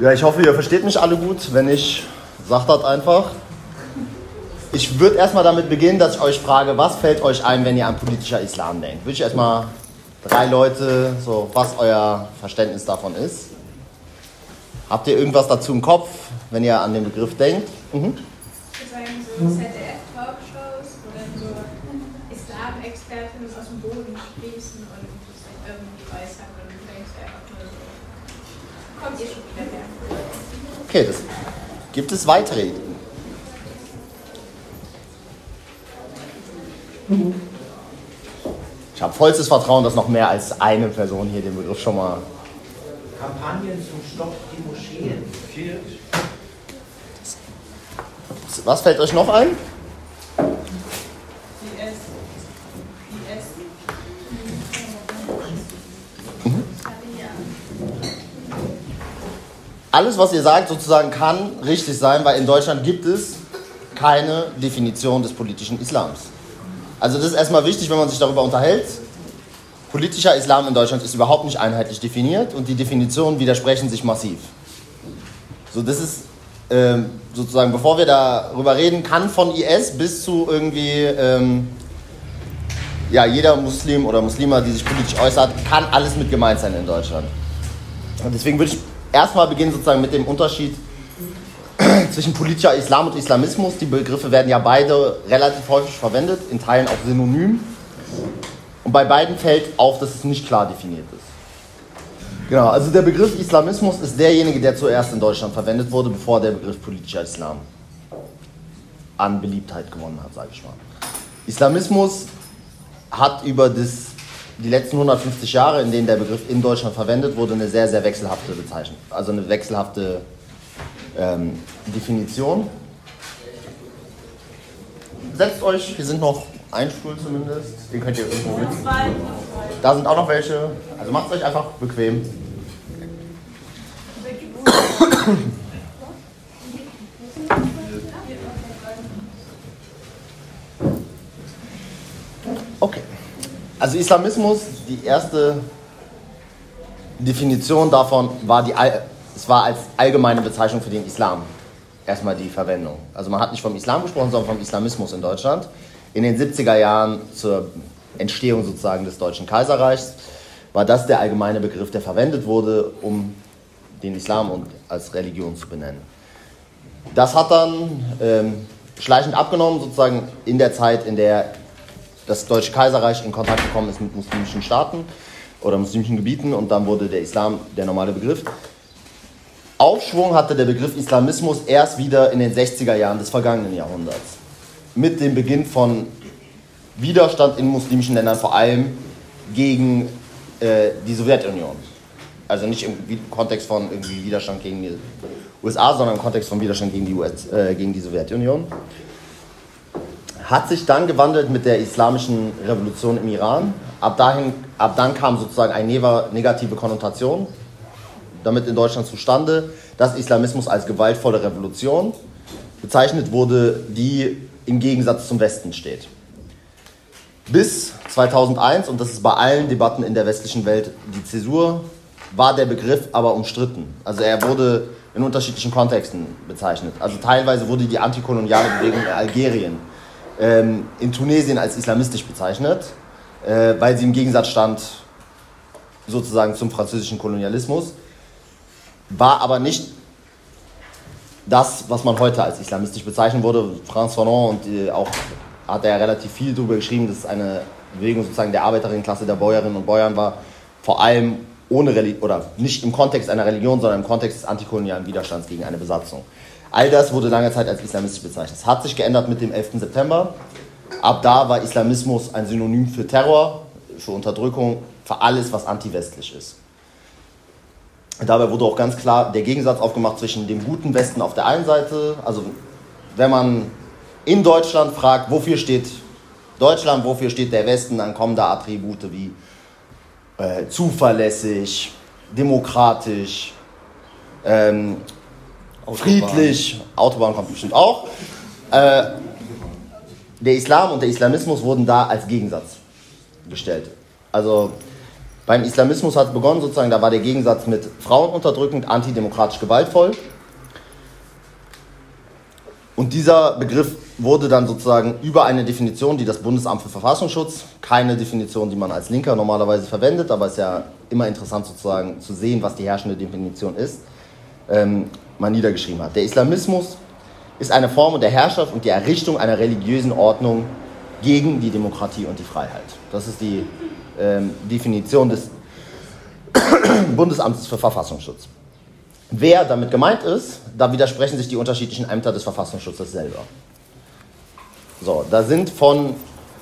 Ja, ich hoffe, ihr versteht mich alle gut. Wenn nicht, sagt das einfach. Ich würde erstmal damit beginnen, dass ich euch frage, was fällt euch ein, wenn ihr an politischer Islam denkt? Würde ich erstmal drei Leute, so was euer Verständnis davon ist. Habt ihr irgendwas dazu im Kopf, wenn ihr an den Begriff denkt? Mhm. Ich würde sagen, so ZDF-Talkshows, wo dann so Islam-Experten das aus dem Boden sprießen und das dann irgendwie äußern und du denkst einfach nur so, kommt ihr schon wieder her? Okay, das gibt es weitere Ideen. Ich habe vollstes Vertrauen, dass noch mehr als eine Person hier den Begriff schon mal. Kampagnen zum Stopp die Moscheen. Was fällt euch noch ein? Alles, was ihr sagt, sozusagen kann richtig sein, weil in Deutschland gibt es keine Definition des politischen Islams. Also das ist erstmal wichtig, wenn man sich darüber unterhält. Politischer Islam in Deutschland ist überhaupt nicht einheitlich definiert und die Definitionen widersprechen sich massiv. So, das ist ähm, sozusagen, bevor wir darüber reden, kann von IS bis zu irgendwie ähm, ja, jeder Muslim oder Muslima, die sich politisch äußert, kann alles mit gemeint sein in Deutschland. Und deswegen würde ich erstmal beginnen sozusagen mit dem Unterschied zwischen politischer Islam und Islamismus. Die Begriffe werden ja beide relativ häufig verwendet, in Teilen auch synonym. Und bei beiden fällt auf, dass es nicht klar definiert ist. Genau, also der Begriff Islamismus ist derjenige, der zuerst in Deutschland verwendet wurde, bevor der Begriff politischer Islam an Beliebtheit gewonnen hat, sage ich mal. Islamismus hat über das, die letzten 150 Jahre, in denen der Begriff in Deutschland verwendet wurde, eine sehr, sehr wechselhafte Bezeichnung, also eine wechselhafte ähm, Definition. Setzt euch, hier sind noch ein Stuhl zumindest, den könnt ihr irgendwo mit. Da sind auch noch welche, also macht es euch einfach bequem. Okay. Also Islamismus, die erste Definition davon war die, es war als allgemeine Bezeichnung für den Islam erstmal die Verwendung. Also man hat nicht vom Islam gesprochen, sondern vom Islamismus in Deutschland. In den 70er Jahren zur Entstehung sozusagen des Deutschen Kaiserreichs war das der allgemeine Begriff, der verwendet wurde, um den Islam und als Religion zu benennen. Das hat dann ähm, schleichend abgenommen, sozusagen in der Zeit, in der das Deutsche Kaiserreich in Kontakt gekommen ist mit muslimischen Staaten oder muslimischen Gebieten und dann wurde der Islam der normale Begriff. Aufschwung hatte der Begriff Islamismus erst wieder in den 60er Jahren des vergangenen Jahrhunderts. Mit dem Beginn von Widerstand in muslimischen Ländern, vor allem gegen äh, die Sowjetunion. Also nicht im Kontext von Widerstand gegen die USA, sondern im Kontext von Widerstand gegen die, US, äh, gegen die Sowjetunion. Hat sich dann gewandelt mit der islamischen Revolution im Iran. Ab, dahin, ab dann kam sozusagen eine negative Konnotation damit in Deutschland zustande, dass Islamismus als gewaltvolle Revolution bezeichnet wurde, die im Gegensatz zum Westen steht. Bis 2001, und das ist bei allen Debatten in der westlichen Welt die Zäsur, war der Begriff aber umstritten. Also er wurde in unterschiedlichen Kontexten bezeichnet. Also teilweise wurde die antikoloniale Bewegung in Algerien ähm, in Tunesien als islamistisch bezeichnet, äh, weil sie im Gegensatz stand sozusagen zum französischen Kolonialismus war aber nicht das, was man heute als islamistisch bezeichnen würde. Franz Fanon und äh, auch hat er ja relativ viel darüber geschrieben, dass es eine Bewegung sozusagen der Arbeiterinnenklasse, der Bäuerinnen und Bäuern war, vor allem ohne Reli oder nicht im Kontext einer Religion, sondern im Kontext des antikolonialen Widerstands gegen eine Besatzung. All das wurde lange Zeit als islamistisch bezeichnet. Es hat sich geändert mit dem 11. September. Ab da war Islamismus ein Synonym für Terror, für Unterdrückung, für alles, was antiwestlich ist. Dabei wurde auch ganz klar der Gegensatz aufgemacht zwischen dem guten Westen auf der einen Seite, also wenn man in Deutschland fragt, wofür steht Deutschland, wofür steht der Westen, dann kommen da Attribute wie äh, zuverlässig, demokratisch, ähm, friedlich, Autobahn kommt bestimmt auch. Äh, der Islam und der Islamismus wurden da als Gegensatz gestellt. Also Beim Islamismus hat es begonnen, sozusagen, da war der Gegensatz mit Frauen unterdrückend, antidemokratisch gewaltvoll. Und dieser Begriff wurde dann sozusagen über eine Definition, die das Bundesamt für Verfassungsschutz, keine Definition, die man als Linker normalerweise verwendet, aber es ist ja immer interessant sozusagen zu sehen, was die herrschende Definition ist, ähm, mal niedergeschrieben hat. Der Islamismus ist eine Form der Herrschaft und die Errichtung einer religiösen Ordnung gegen die Demokratie und die Freiheit. Das ist die ähm, Definition des Bundesamtes für Verfassungsschutz. Wer damit gemeint ist, da widersprechen sich die unterschiedlichen Ämter des Verfassungsschutzes selber. So, da sind von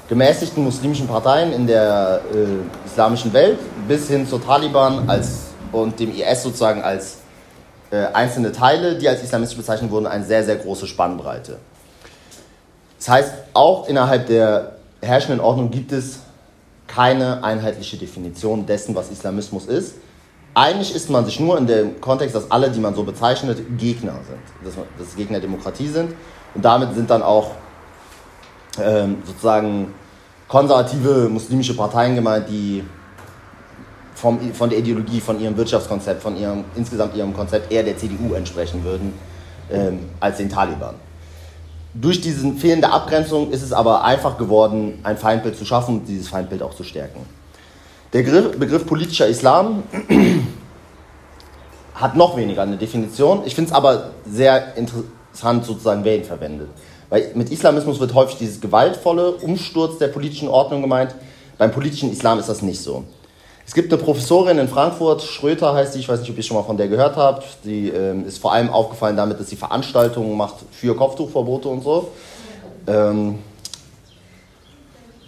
gemäßigten muslimischen Parteien in der äh, islamischen Welt bis hin zur Taliban als, und dem IS sozusagen als äh, einzelne Teile, die als islamistisch bezeichnet wurden, eine sehr, sehr große Spannbreite. Das heißt, auch innerhalb der herrschenden Ordnung gibt es keine einheitliche Definition dessen, was Islamismus ist. Einig ist man sich nur in dem Kontext, dass alle, die man so bezeichnet, Gegner sind. Dass, man, dass Gegner Demokratie sind. Und damit sind dann auch ähm, sozusagen konservative muslimische Parteien gemeint, die vom, von der Ideologie, von ihrem Wirtschaftskonzept, von ihrem insgesamt ihrem Konzept eher der CDU entsprechen würden ähm, als den Taliban. Durch diese fehlende Abgrenzung ist es aber einfach geworden, ein Feindbild zu schaffen und dieses Feindbild auch zu stärken. Der Begriff politischer Islam hat noch weniger eine Definition. Ich finde es aber sehr interessant, sozusagen, wer ihn verwendet. Weil mit Islamismus wird häufig dieses gewaltvolle Umsturz der politischen Ordnung gemeint. Beim politischen Islam ist das nicht so. Es gibt eine Professorin in Frankfurt, Schröter heißt sie, ich weiß nicht, ob ihr schon mal von der gehört habt. Die ähm, ist vor allem aufgefallen damit, dass sie Veranstaltungen macht für Kopftuchverbote und so. Ähm,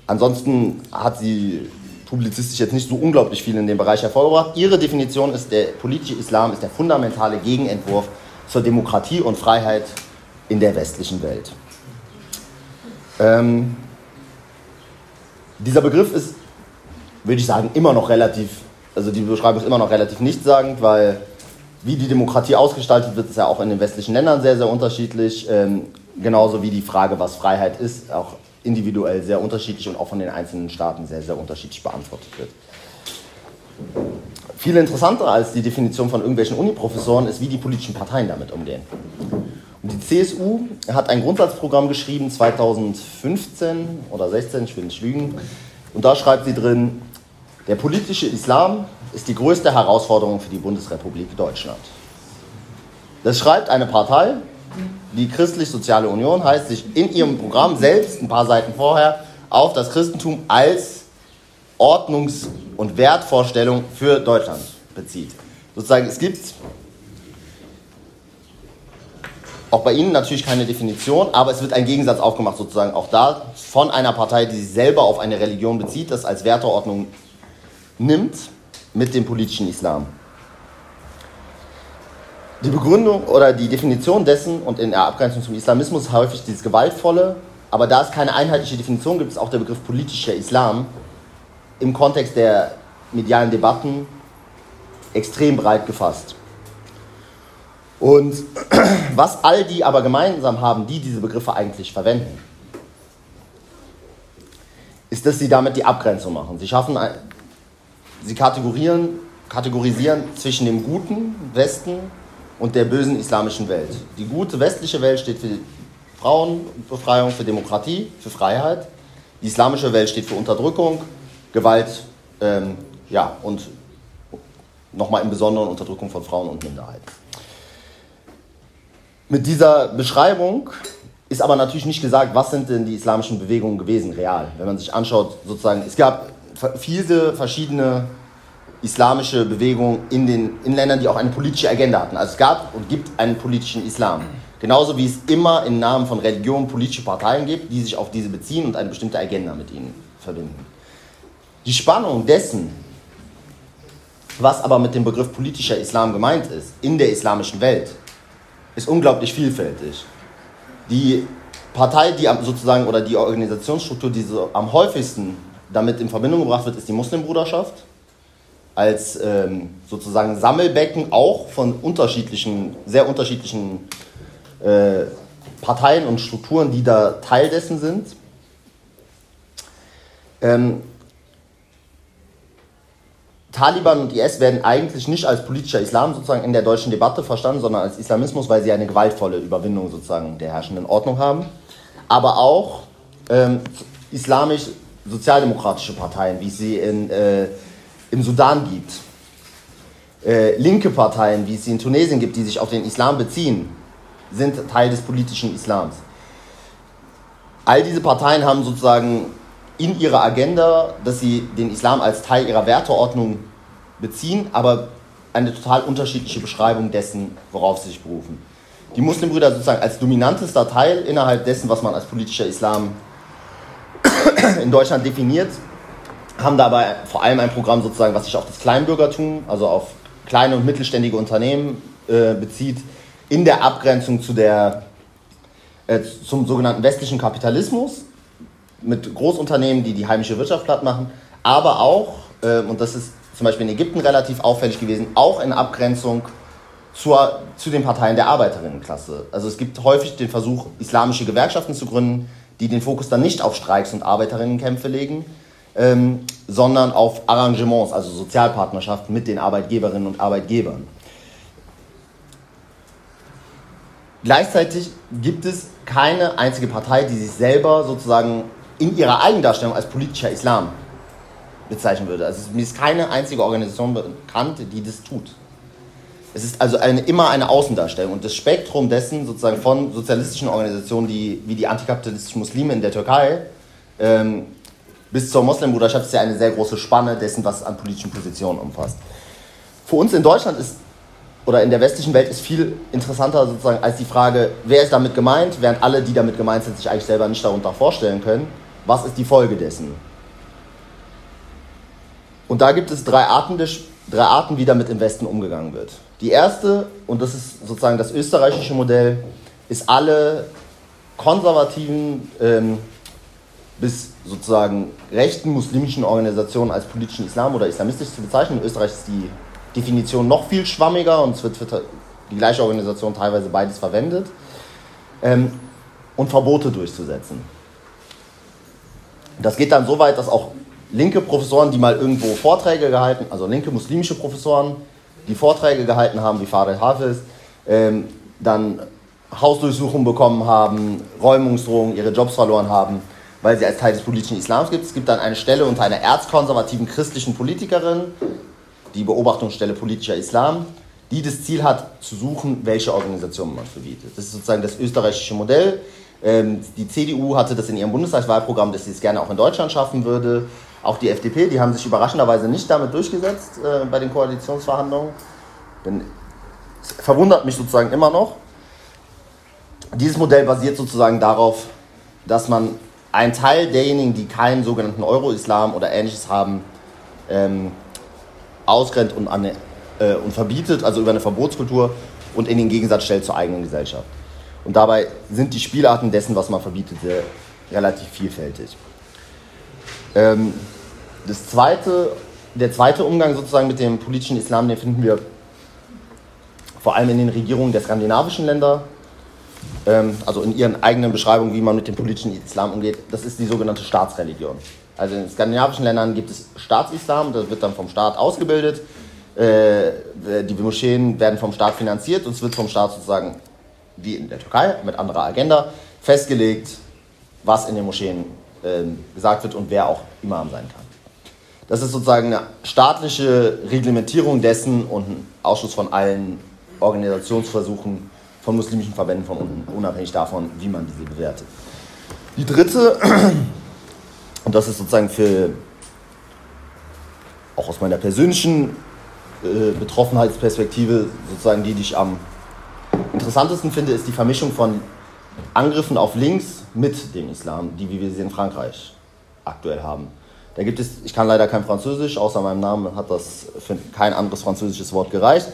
ansonsten hat sie publizistisch jetzt nicht so unglaublich viel in dem Bereich hervorgebracht. Ihre Definition ist, der politische Islam ist der fundamentale Gegenentwurf zur Demokratie und Freiheit in der westlichen Welt. Ähm, dieser Begriff ist, würde ich sagen, immer noch relativ, also die Beschreibung ist immer noch relativ nichtssagend, weil wie die Demokratie ausgestaltet wird, ist ja auch in den westlichen Ländern sehr, sehr unterschiedlich. Ähm, genauso wie die Frage, was Freiheit ist, auch individuell sehr unterschiedlich und auch von den einzelnen Staaten sehr, sehr unterschiedlich beantwortet wird. Viel interessanter als die Definition von irgendwelchen Uniprofessoren ist, wie die politischen Parteien damit umgehen. Und die CSU hat ein Grundsatzprogramm geschrieben, 2015 oder 16, ich will nicht lügen, und da schreibt sie drin, der politische Islam ist die größte Herausforderung für die Bundesrepublik Deutschland. Das schreibt eine Partei, die Christlich-Soziale Union heißt, sich in ihrem Programm selbst ein paar Seiten vorher auf das Christentum als Ordnungs- und Wertvorstellung für Deutschland bezieht. Sozusagen, es gibt auch bei Ihnen natürlich keine Definition, aber es wird ein Gegensatz aufgemacht, sozusagen auch da von einer Partei, die sich selber auf eine Religion bezieht, das als Werteordnung nimmt, mit dem politischen Islam. Die Begründung oder die Definition dessen und in der Abgrenzung zum Islamismus häufig dieses Gewaltvolle, aber da es keine einheitliche Definition gibt, ist auch der Begriff politischer Islam im Kontext der medialen Debatten extrem breit gefasst. Und was all die aber gemeinsam haben, die diese Begriffe eigentlich verwenden, ist, dass sie damit die Abgrenzung machen. Sie schaffen, sie kategorieren, kategorisieren zwischen dem guten Westen und der bösen islamischen Welt. Die gute westliche Welt steht für Frauenbefreiung, für Demokratie, für Freiheit. Die islamische Welt steht für Unterdrückung, Gewalt ähm, ja, und nochmal im Besonderen Unterdrückung von Frauen und Minderheiten. Mit dieser Beschreibung ist aber natürlich nicht gesagt, was sind denn die islamischen Bewegungen gewesen, real. Wenn man sich anschaut, sozusagen, es gab viele verschiedene islamische Bewegung in den in Ländern, die auch eine politische Agenda hatten. Also es gab und gibt einen politischen Islam. Genauso wie es immer im Namen von Religion politische Parteien gibt, die sich auf diese beziehen und eine bestimmte Agenda mit ihnen verbinden. Die Spannung dessen, was aber mit dem Begriff politischer Islam gemeint ist, in der islamischen Welt, ist unglaublich vielfältig. Die Partei, die sozusagen oder die Organisationsstruktur, die so am häufigsten damit in Verbindung gebracht wird, ist die Muslimbruderschaft als ähm, sozusagen Sammelbecken auch von unterschiedlichen, sehr unterschiedlichen äh, Parteien und Strukturen, die da Teil dessen sind. Ähm, Taliban und IS werden eigentlich nicht als politischer Islam sozusagen in der deutschen Debatte verstanden, sondern als Islamismus, weil sie eine gewaltvolle Überwindung sozusagen der herrschenden Ordnung haben. Aber auch ähm, islamisch-sozialdemokratische Parteien, wie es sie in, äh, im Sudan gibt. Äh, linke Parteien, wie es sie in Tunesien gibt, die sich auf den Islam beziehen, sind Teil des politischen Islams. All diese Parteien haben sozusagen in ihrer Agenda, dass sie den Islam als Teil ihrer Werteordnung beziehen, aber eine total unterschiedliche Beschreibung dessen, worauf sie sich berufen. Die Muslimbrüder sozusagen als dominantester Teil innerhalb dessen, was man als politischer Islam in Deutschland definiert, haben dabei vor allem ein Programm sozusagen, was sich auf das Kleinbürgertum, also auf kleine und mittelständige Unternehmen äh, bezieht, in der Abgrenzung zu der, äh, zum sogenannten westlichen Kapitalismus, mit Großunternehmen, die die heimische Wirtschaft platt machen, aber auch, äh, und das ist zum Beispiel in Ägypten relativ auffällig gewesen, auch in Abgrenzung zur, zu den Parteien der Arbeiterinnenklasse. Also es gibt häufig den Versuch, islamische Gewerkschaften zu gründen, die den Fokus dann nicht auf Streiks und Arbeiterinnenkämpfe legen, ähm, sondern auf Arrangements, also Sozialpartnerschaften mit den Arbeitgeberinnen und Arbeitgebern. Gleichzeitig gibt es keine einzige Partei, die sich selber sozusagen in ihrer Eigendarstellung als politischer Islam bezeichnen würde. Also mir ist keine einzige Organisation bekannt, die das tut. Es ist also eine, immer eine Außendarstellung und das Spektrum dessen sozusagen von sozialistischen Organisationen die, wie die antikapitalistischen Muslime in der Türkei ähm, bis zur Moslembruderschaft ist ja eine sehr große Spanne dessen, was an politischen Positionen umfasst. Für uns in Deutschland ist oder in der westlichen Welt ist viel interessanter sozusagen als die Frage, wer ist damit gemeint, während alle, die damit gemeint sind, sich eigentlich selber nicht darunter vorstellen können was ist die Folge dessen? Und da gibt es drei Arten, drei Arten, wie damit im Westen umgegangen wird. Die erste, und das ist sozusagen das österreichische Modell, ist alle konservativen ähm, bis sozusagen rechten muslimischen Organisationen als politischen Islam oder islamistisch zu bezeichnen. In Österreich ist die Definition noch viel schwammiger und es wird für die gleiche Organisation teilweise beides verwendet. Ähm, und Verbote durchzusetzen. Das geht dann so weit, dass auch linke Professoren, die mal irgendwo Vorträge gehalten, also linke muslimische Professoren, die Vorträge gehalten haben, wie Farid Hafiz, ähm, dann Hausdurchsuchungen bekommen haben, Räumungsdrohungen, ihre Jobs verloren haben, weil sie als Teil des politischen Islams gibt. Es gibt dann eine Stelle unter einer erzkonservativen christlichen Politikerin, die Beobachtungsstelle politischer Islam, die das Ziel hat, zu suchen, welche Organisationen man verbietet. Das ist sozusagen das österreichische Modell. Ähm, die CDU hatte das in ihrem Bundestagswahlprogramm, dass sie es gerne auch in Deutschland schaffen würde. Auch die FDP, die haben sich überraschenderweise nicht damit durchgesetzt äh, bei den Koalitionsverhandlungen. Es verwundert mich sozusagen immer noch. Dieses Modell basiert sozusagen darauf, dass man einen Teil derjenigen, die keinen sogenannten Euro-Islam oder ähnliches haben, ähm, ausgrenzt und, äh, und verbietet, also über eine Verbotskultur und in den Gegensatz stellt zur eigenen Gesellschaft. Und dabei sind die Spielarten dessen, was man verbietet, relativ vielfältig. Ähm, das zweite, der zweite Umgang sozusagen mit dem politischen Islam, den finden wir vor allem in den Regierungen der skandinavischen Länder, ähm, also in ihren eigenen Beschreibungen, wie man mit dem politischen Islam umgeht. Das ist die sogenannte Staatsreligion. Also in skandinavischen Ländern gibt es Staatsislam, das wird dann vom Staat ausgebildet. Äh, die Moscheen werden vom Staat finanziert und es wird vom Staat sozusagen wie in der Türkei mit anderer Agenda festgelegt, was in den Moscheen gesagt wird und wer auch Imam sein kann. Das ist sozusagen eine staatliche Reglementierung dessen und ein Ausschluss von allen Organisationsversuchen von muslimischen Verbänden von unten, unabhängig davon, wie man diese bewertet. Die dritte, und das ist sozusagen für auch aus meiner persönlichen äh, Betroffenheitsperspektive sozusagen die, die ich am interessantesten finde, ist die Vermischung von Angriffen auf links mit dem Islam, die wie wir sie in Frankreich aktuell haben. Da gibt es, ich kann leider kein Französisch, außer meinem Namen hat das für kein anderes französisches Wort gereicht.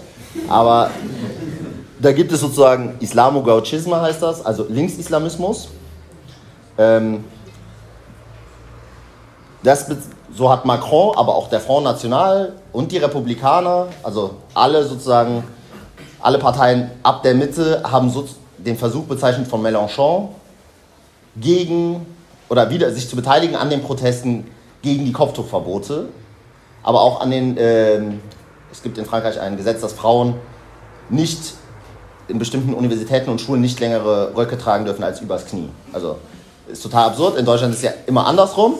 Aber da gibt es sozusagen Islamo-Gauchisme heißt das, also Linksislamismus. Ähm, das, so hat Macron, aber auch der Front National und die Republikaner, also alle sozusagen alle Parteien ab der Mitte haben so den Versuch bezeichnet von Mélenchon, gegen oder wieder sich zu beteiligen an den Protesten gegen die Kopftuchverbote, aber auch an den, äh, es gibt in Frankreich ein Gesetz, dass Frauen nicht in bestimmten Universitäten und Schulen nicht längere Röcke tragen dürfen als übers Knie. Also ist total absurd. In Deutschland ist es ja immer andersrum.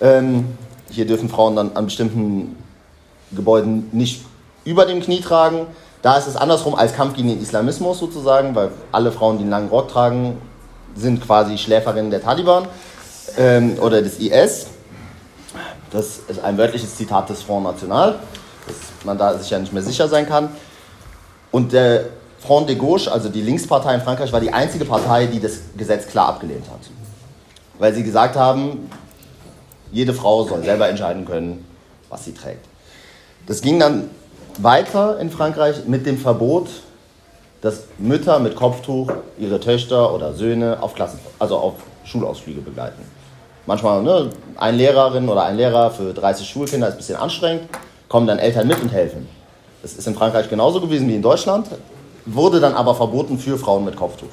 Ähm, hier dürfen Frauen dann an bestimmten Gebäuden nicht über dem Knie tragen. Da ist es andersrum als Kampf gegen den Islamismus sozusagen, weil alle Frauen, die einen langen Rock tragen, sind quasi Schläferinnen der Taliban ähm, oder des IS. Das ist ein wörtliches Zitat des Front National, dass man da sich ja nicht mehr sicher sein kann. Und der Front de Gauche, also die Linkspartei in Frankreich, war die einzige Partei, die das Gesetz klar abgelehnt hat. Weil sie gesagt haben, jede Frau soll selber entscheiden können, was sie trägt. Das ging dann weiter in Frankreich mit dem Verbot, dass Mütter mit Kopftuch ihre Töchter oder Söhne auf Klassen, also auf Schulausflüge begleiten. Manchmal ne, eine Lehrerin oder ein Lehrer für 30 Schulkinder ist ein bisschen anstrengend, kommen dann Eltern mit und helfen. Das ist in Frankreich genauso gewesen wie in Deutschland, wurde dann aber verboten für Frauen mit Kopftuch.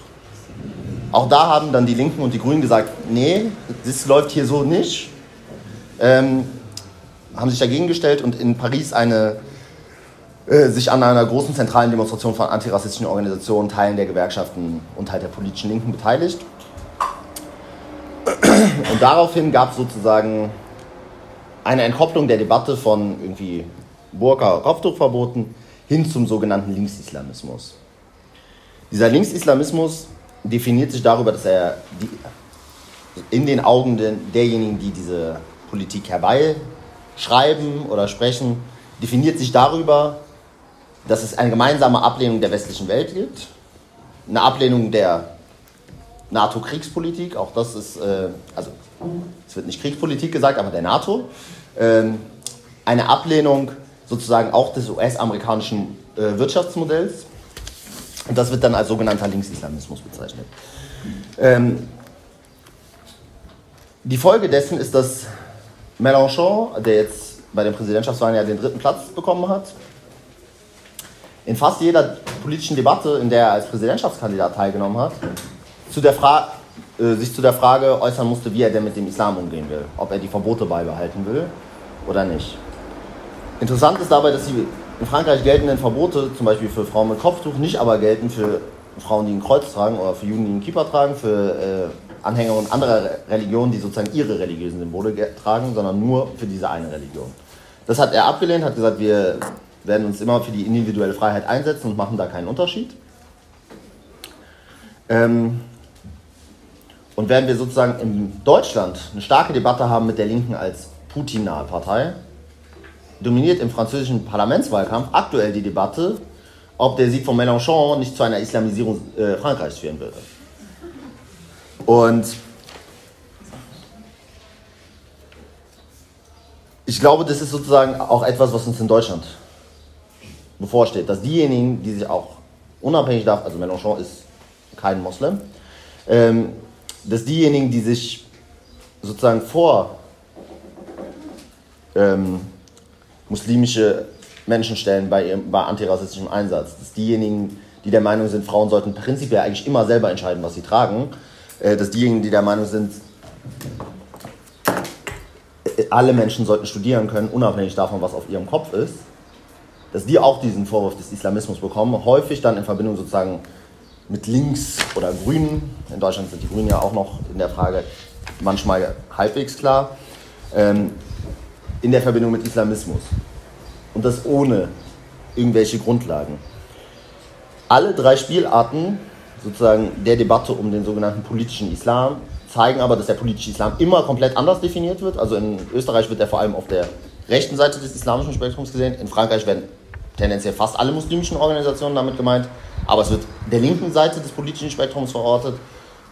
Auch da haben dann die Linken und die Grünen gesagt, nee, das läuft hier so nicht. Ähm, haben sich dagegen gestellt und in Paris eine, äh, sich an einer großen zentralen Demonstration von antirassistischen Organisationen, Teilen der Gewerkschaften und Teil der politischen Linken beteiligt. Und daraufhin gab es sozusagen eine Entkopplung der Debatte von irgendwie Burka, Kopftuchverboten hin zum sogenannten Linksislamismus. Dieser Linksislamismus definiert sich darüber, dass er die, in den Augen derjenigen, die diese Politik herbeischreiben oder sprechen, definiert sich darüber, dass es eine gemeinsame Ablehnung der westlichen Welt gibt, eine Ablehnung der NATO-Kriegspolitik, auch das ist, äh, also es wird nicht Kriegspolitik gesagt, aber der NATO, ähm, eine Ablehnung sozusagen auch des US-amerikanischen äh, Wirtschaftsmodells. Und das wird dann als sogenannter Linksislamismus bezeichnet. Ähm, die Folge dessen ist, dass Mélenchon, der jetzt bei den Präsidentschaftswahlen ja den dritten Platz bekommen hat, in fast jeder politischen Debatte, in der er als Präsidentschaftskandidat teilgenommen hat, zu der äh, sich zu der Frage äußern musste, wie er denn mit dem Islam umgehen will, ob er die Verbote beibehalten will oder nicht. Interessant ist dabei, dass die in Frankreich geltenden Verbote, zum Beispiel für Frauen mit Kopftuch, nicht aber gelten für Frauen, die ein Kreuz tragen oder für Juden, die einen Kippa tragen, für äh, Anhänger und anderer Religionen, die sozusagen ihre religiösen Symbole tragen, sondern nur für diese eine Religion. Das hat er abgelehnt, hat gesagt, wir werden uns immer für die individuelle Freiheit einsetzen und machen da keinen Unterschied. Ähm, und werden wir sozusagen in Deutschland eine starke Debatte haben mit der Linken als Putin-nahe Partei, dominiert im französischen Parlamentswahlkampf aktuell die Debatte, ob der Sieg von Mélenchon nicht zu einer Islamisierung äh, Frankreichs führen würde. Und ich glaube, das ist sozusagen auch etwas, was uns in Deutschland bevorsteht, dass diejenigen, die sich auch unabhängig davon, also Mélenchon ist kein Moslem, ähm, dass diejenigen, die sich sozusagen vor ähm, muslimische Menschen stellen bei, bei antirassistischem Einsatz. Dass diejenigen, die der Meinung sind, Frauen sollten prinzipiell eigentlich immer selber entscheiden, was sie tragen, äh, dass diejenigen, die der Meinung sind, äh, alle Menschen sollten studieren können, unabhängig davon, was auf ihrem Kopf ist, dass die auch diesen Vorwurf des Islamismus bekommen, häufig dann in Verbindung sozusagen mit Links oder Grünen. In Deutschland sind die Grünen ja auch noch in der Frage manchmal halbwegs klar. Ähm, in der Verbindung mit Islamismus. Und das ohne irgendwelche Grundlagen. Alle drei Spielarten sozusagen der Debatte um den sogenannten politischen Islam zeigen aber, dass der politische Islam immer komplett anders definiert wird. Also in Österreich wird er vor allem auf der rechten Seite des islamischen Spektrums gesehen. In Frankreich werden tendenziell fast alle muslimischen Organisationen damit gemeint. Aber es wird der linken Seite des politischen Spektrums verortet.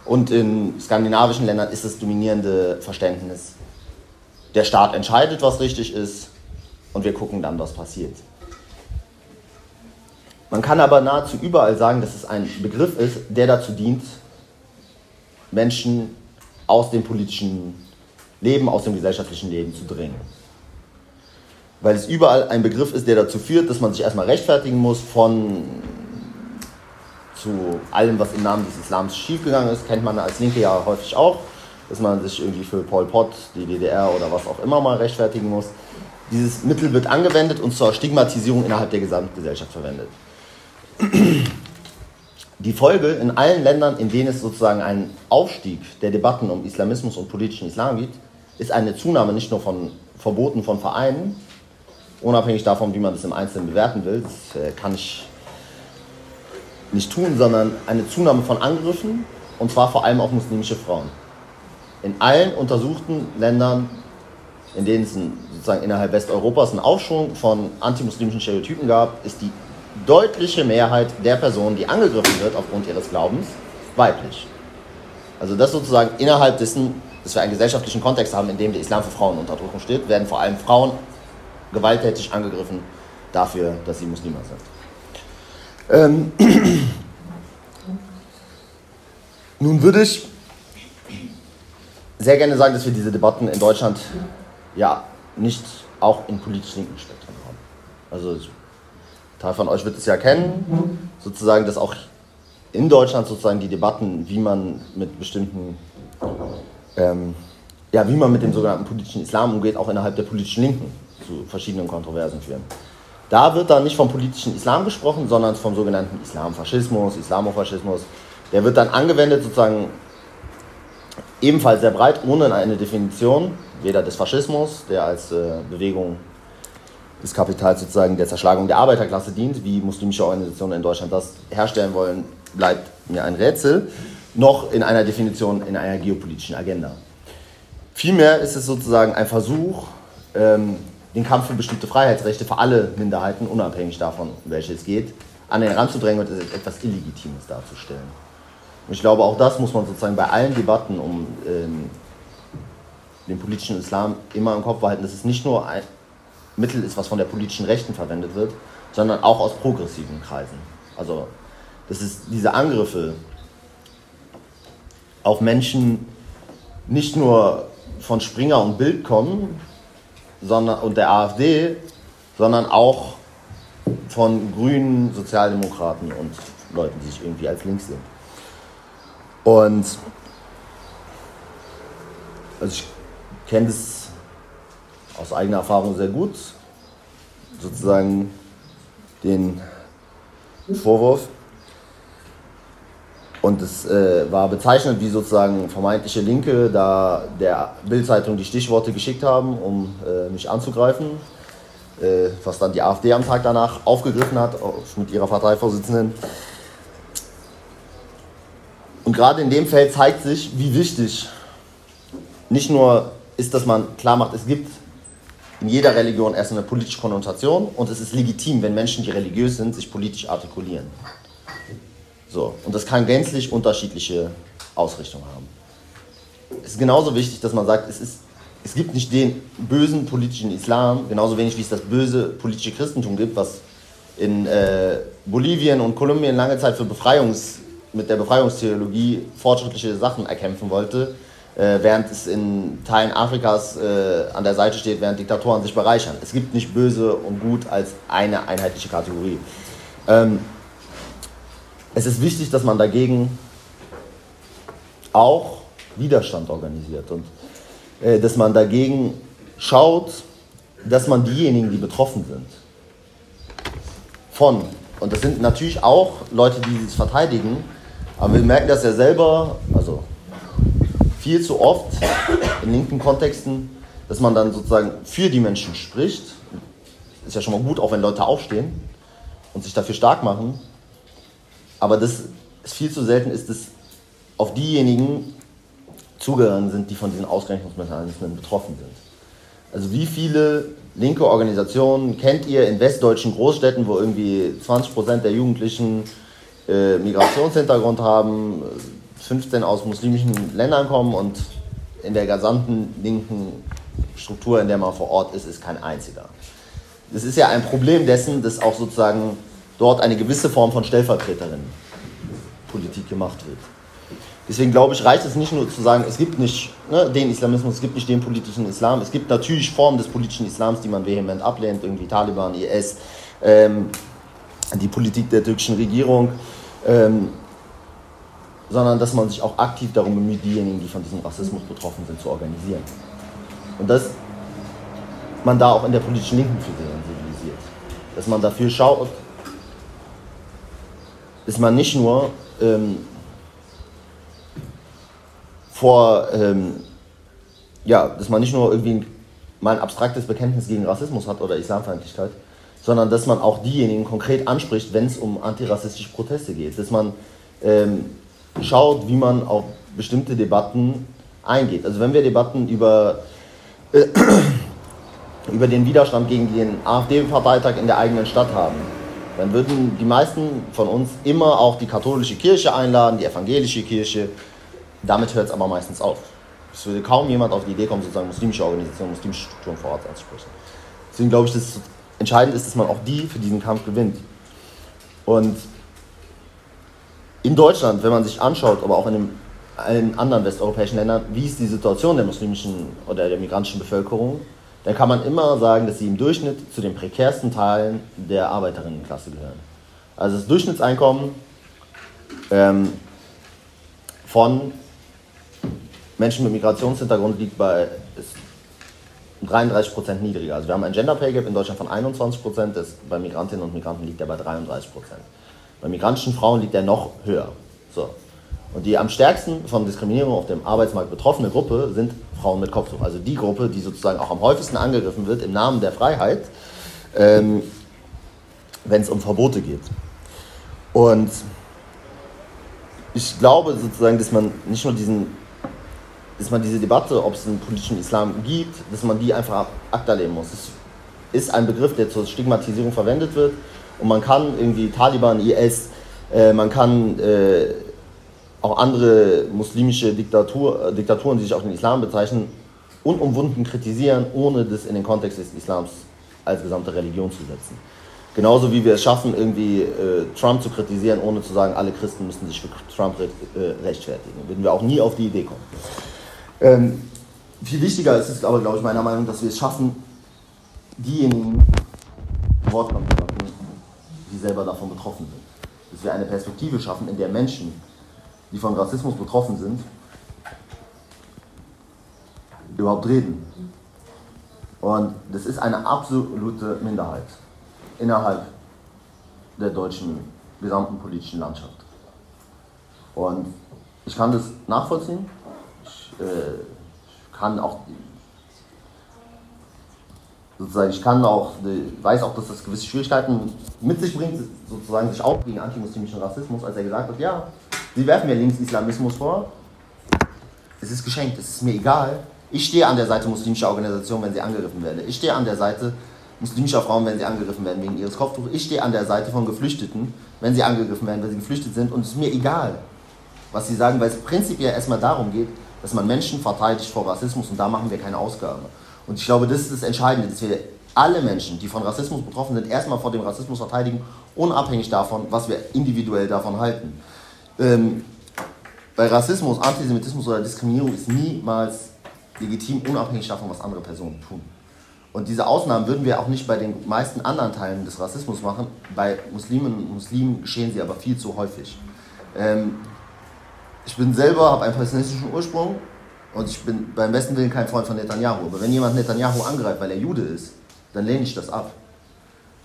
Und in skandinavischen Ländern ist das dominierende Verständnis der Staat entscheidet, was richtig ist und wir gucken dann, was passiert. Man kann aber nahezu überall sagen, dass es ein Begriff ist, der dazu dient, Menschen aus dem politischen Leben, aus dem gesellschaftlichen Leben zu drängen. Weil es überall ein Begriff ist, der dazu führt, dass man sich erstmal rechtfertigen muss von zu allem, was im Namen des Islams schiefgegangen ist, kennt man als Linke ja häufig auch dass man sich irgendwie für Pol Pot, die DDR oder was auch immer mal rechtfertigen muss. dieses Mittel wird angewendet und zur Stigmatisierung innerhalb der Gesamtgesellschaft verwendet. Die Folge in allen Ländern, in denen es sozusagen einen Aufstieg der Debatten um Islamismus und politischen Islam gibt, ist eine Zunahme nicht nur von Verboten von Vereinen, unabhängig davon, wie man das im Einzelnen bewerten will, das äh, kann ich nicht tun, sondern eine Zunahme von Angriffen und zwar vor allem auf muslimische Frauen. In allen untersuchten Ländern, in denen es sozusagen innerhalb Westeuropas einen Aufschwung von antimuslimischen Stereotypen gab, ist die deutliche Mehrheit der Personen, die angegriffen wird aufgrund ihres Glaubens, weiblich. Also das sozusagen innerhalb dessen, dass wir einen gesellschaftlichen Kontext haben, in dem der Islam für Frauen unter Druck steht, werden vor allem Frauen gewalttätig angegriffen dafür, dass sie Muslime sind. Ähm Nun würde ich sehr gerne sagen, dass wir diese Debatten in Deutschland ja nicht auch im politisch linken Spektrum haben. Also ein Teil von euch wird es ja kennen, sozusagen, dass auch in Deutschland sozusagen die Debatten, wie man mit bestimmten, ähm, ja, wie man mit dem sogenannten politischen Islam umgeht, auch innerhalb der politischen Linken zu verschiedenen Kontroversen führen. Da wird dann nicht vom politischen Islam gesprochen, sondern vom sogenannten Islamfaschismus, Islamofaschismus. Der wird dann angewendet sozusagen ebenfalls sehr breit, ohne eine Definition, weder des Faschismus, der als äh, Bewegung des Kapitals sozusagen der Zerschlagung der Arbeiterklasse dient, wie muslimische Organisationen in Deutschland das herstellen wollen, bleibt mir ein Rätsel, noch in einer Definition in einer geopolitischen Agenda. Vielmehr ist es sozusagen ein Versuch, ähm, den Kampf für bestimmte Freiheitsrechte für alle Minderheiten, unabhängig davon, um welche es geht, an den Rand zu drängen und etwas Illegitimes darzustellen. Und ich glaube, auch das muss man sozusagen bei allen Debatten um ähm, den politischen Islam immer im Kopf behalten, dass es nicht nur ein Mittel ist, was von der politischen Rechten verwendet wird, sondern auch aus progressiven Kreisen. Also, dass es diese Angriffe auf Menschen nicht nur von Springer und Bild kommen, sondern, und der AfD, sondern auch von Grünen, Sozialdemokraten und Leuten, die sich irgendwie als links sehen. Und also ich kenne das aus eigener Erfahrung sehr gut, sozusagen den Vorwurf. Und es äh, war bezeichnend, wie sozusagen vermeintliche Linke da der Bildzeitung die Stichworte geschickt haben, um äh, mich anzugreifen. Äh, was dann die AfD am Tag danach aufgegriffen hat, mit ihrer Parteivorsitzenden. Und gerade in dem Feld zeigt sich, wie wichtig nicht nur ist, dass man klar macht, es gibt in jeder Religion erst eine politische Konnotation und es ist legitim, wenn Menschen, die religiös sind, sich politisch artikulieren. So, und das kann gänzlich unterschiedliche Ausrichtungen haben. Es ist genauso wichtig, dass man sagt, es, ist, es gibt nicht den bösen politischen Islam, genauso wenig wie es das böse politische Christentum gibt, was in äh, Bolivien und Kolumbien lange Zeit für Befreiungs, mit der Befreiungstheologie fortschrittliche Sachen erkämpfen wollte, äh, während es in Teilen Afrikas äh, an der Seite steht, während Diktatoren sich bereichern. Es gibt nicht böse und gut als eine einheitliche Kategorie. Ähm, es ist wichtig, dass man dagegen auch Widerstand organisiert und äh, dass man dagegen schaut, dass man diejenigen, die betroffen sind, von, und das sind natürlich auch Leute, die es verteidigen, aber wir merken das ja selber, also viel zu oft in linken Kontexten, dass man dann sozusagen für die Menschen spricht. Ist ja schon mal gut, auch wenn Leute aufstehen und sich dafür stark machen. Aber das viel zu selten ist, dass auf diejenigen zugegangen sind, die von diesen Ausgrenzungsmechanismen betroffen sind. Also wie viele linke Organisationen kennt ihr in westdeutschen Großstädten, wo irgendwie 20% der Jugendlichen äh, Migrationshintergrund haben, 15 aus muslimischen Ländern kommen und in der gesamten linken Struktur, in der man vor Ort ist, ist kein einziger. Das ist ja ein Problem dessen, dass auch sozusagen dort eine gewisse Form von Stellvertreterinnen-Politik gemacht wird. Deswegen glaube ich, reicht es nicht nur zu sagen, es gibt nicht ne, den Islamismus, es gibt nicht den politischen Islam. Es gibt natürlich Formen des politischen Islams, die man vehement ablehnt, irgendwie Taliban, IS, ähm, die Politik der türkischen Regierung, ähm, sondern dass man sich auch aktiv darum bemüht, diejenigen, die von diesem Rassismus betroffen sind, zu organisieren. Und das man da auch in der politischen Linken für sensibilisiert. Dass man dafür schaut, dass man nicht nur ähm, vor, ähm, ja, dass man nicht nur irgendwie mal ein abstraktes Bekenntnis gegen Rassismus hat oder Islamfeindlichkeit, sondern dass man auch diejenigen konkret anspricht, wenn es um antirassistische Proteste geht. Dass man ähm, schaut, wie man auf bestimmte Debatten eingeht. Also wenn wir Debatten über, äh, über den Widerstand gegen den AfD-Parteitag in der eigenen Stadt haben, dann würden die meisten von uns immer auch die katholische Kirche einladen, die evangelische Kirche. Damit hört es aber meistens auf. Es würde kaum jemand auf die Idee kommen, sozusagen muslimische Organisationen, muslimische Strukturen vor Ort anzusprechen. Deswegen glaube ich, dass es entscheidend ist, dass man auch die für diesen Kampf gewinnt. Und in Deutschland, wenn man sich anschaut, aber auch in allen anderen westeuropäischen Ländern, wie ist die Situation der muslimischen oder der migrantischen Bevölkerung, dann kann man immer sagen, dass sie im Durchschnitt zu den prekärsten Teilen der Arbeiterinnenklasse gehören. Also das Durchschnittseinkommen ähm, von Menschen mit Migrationshintergrund liegt bei 33 Prozent niedriger. Also wir haben ein Gender Pay Gap in Deutschland von 21 Prozent, bei Migrantinnen und Migranten liegt er bei 33 Prozent. Bei migrantischen Frauen liegt er noch höher. So. Und die am stärksten von Diskriminierung auf dem Arbeitsmarkt betroffene Gruppe sind Frauen mit Kopftuch. Also die Gruppe, die sozusagen auch am häufigsten angegriffen wird im Namen der Freiheit, ähm, wenn es um Verbote geht. Und ich glaube sozusagen, dass man nicht nur diesen, dass man diese Debatte, ob es einen politischen Islam gibt, dass man die einfach akta leben muss. Es ist ein Begriff, der zur Stigmatisierung verwendet wird und man kann irgendwie Taliban, IS, äh, man kann äh, auch andere muslimische Diktatur, äh, Diktaturen, die sich auch den Islam bezeichnen, unumwunden kritisieren, ohne das in den Kontext des Islams als gesamte Religion zu setzen. Genauso wie wir es schaffen, irgendwie äh, Trump zu kritisieren, ohne zu sagen, alle Christen müssen sich für Trump re äh, rechtfertigen. Würden wir auch nie auf die Idee kommen. Ähm, viel wichtiger ist es aber, glaube ich, meiner Meinung nach, dass wir es schaffen, diejenigen Wort kommen zu lassen, die selber davon betroffen sind. Dass wir eine Perspektive schaffen, in der Menschen, die von Rassismus betroffen sind, überhaupt reden. Und das ist eine absolute Minderheit innerhalb der deutschen gesamten politischen Landschaft. Und ich kann das nachvollziehen. Ich äh, kann auch sozusagen, ich kann auch, weiß auch, dass das gewisse Schwierigkeiten mit sich bringt, sozusagen sich auch gegen antimuslimischen Rassismus, als er gesagt hat, ja, sie werfen mir Linksislamismus vor, es ist geschenkt, es ist mir egal. Ich stehe an der Seite muslimischer Organisationen, wenn sie angegriffen werden. Ich stehe an der Seite muslimischer Frauen, wenn sie angegriffen werden wegen ihres Kopftuchs. Ich stehe an der Seite von Geflüchteten, wenn sie angegriffen werden, weil sie geflüchtet sind. Und es ist mir egal, was sie sagen, weil es prinzipiell erstmal darum geht, dass man Menschen verteidigt vor Rassismus und da machen wir keine Ausgaben. Und ich glaube, das ist das Entscheidende, dass wir alle Menschen, die von Rassismus betroffen sind, erstmal vor dem Rassismus verteidigen, unabhängig davon, was wir individuell davon halten. Ähm, bei Rassismus, Antisemitismus oder Diskriminierung ist niemals legitim, unabhängig davon, was andere Personen tun. Und diese Ausnahmen würden wir auch nicht bei den meisten anderen Teilen des Rassismus machen. Bei Muslimen und Muslimen geschehen sie aber viel zu häufig. Ähm, ich bin selber, habe einen palästinensischen Ursprung und ich bin beim besten Willen kein Freund von Netanyahu. Aber wenn jemand Netanyahu angreift, weil er Jude ist, dann lehne ich das ab.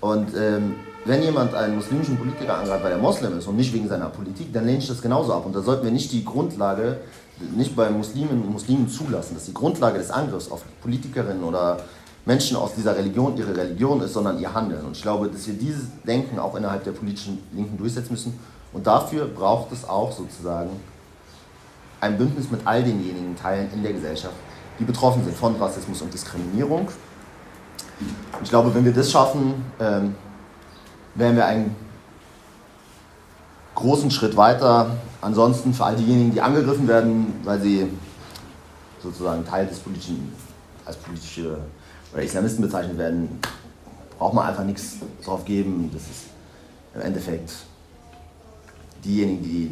Und ähm, wenn jemand einen muslimischen Politiker angreift, weil er Moslem ist und nicht wegen seiner Politik, dann lehne ich das genauso ab. Und da sollten wir nicht die Grundlage, nicht bei Muslimen und Muslimen zulassen, dass die Grundlage des Angriffs auf Politikerinnen oder Menschen aus dieser Religion ihre Religion ist, sondern ihr Handeln. Und ich glaube, dass wir dieses Denken auch innerhalb der politischen Linken durchsetzen müssen. Und dafür braucht es auch sozusagen ein Bündnis mit all denjenigen Teilen in der Gesellschaft, die betroffen sind von Rassismus und Diskriminierung. Ich glaube, wenn wir das schaffen, ähm, wären wir einen großen Schritt weiter. Ansonsten für all diejenigen, die angegriffen werden, weil sie sozusagen Teil des politischen, als politische oder Islamisten bezeichnet werden, braucht man einfach nichts drauf geben. Das ist im Endeffekt diejenigen, die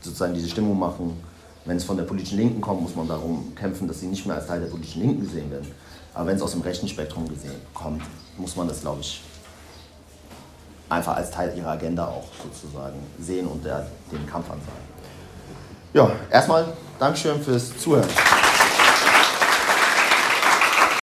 sozusagen diese Stimmung machen. Wenn es von der politischen Linken kommt, muss man darum kämpfen, dass sie nicht mehr als Teil der politischen Linken gesehen werden. Aber wenn es aus dem rechten Spektrum gesehen kommt, muss man das, glaube ich, einfach als Teil ihrer Agenda auch sozusagen sehen und der, den Kampf ansagen. Ja, erstmal Dankeschön fürs Zuhören.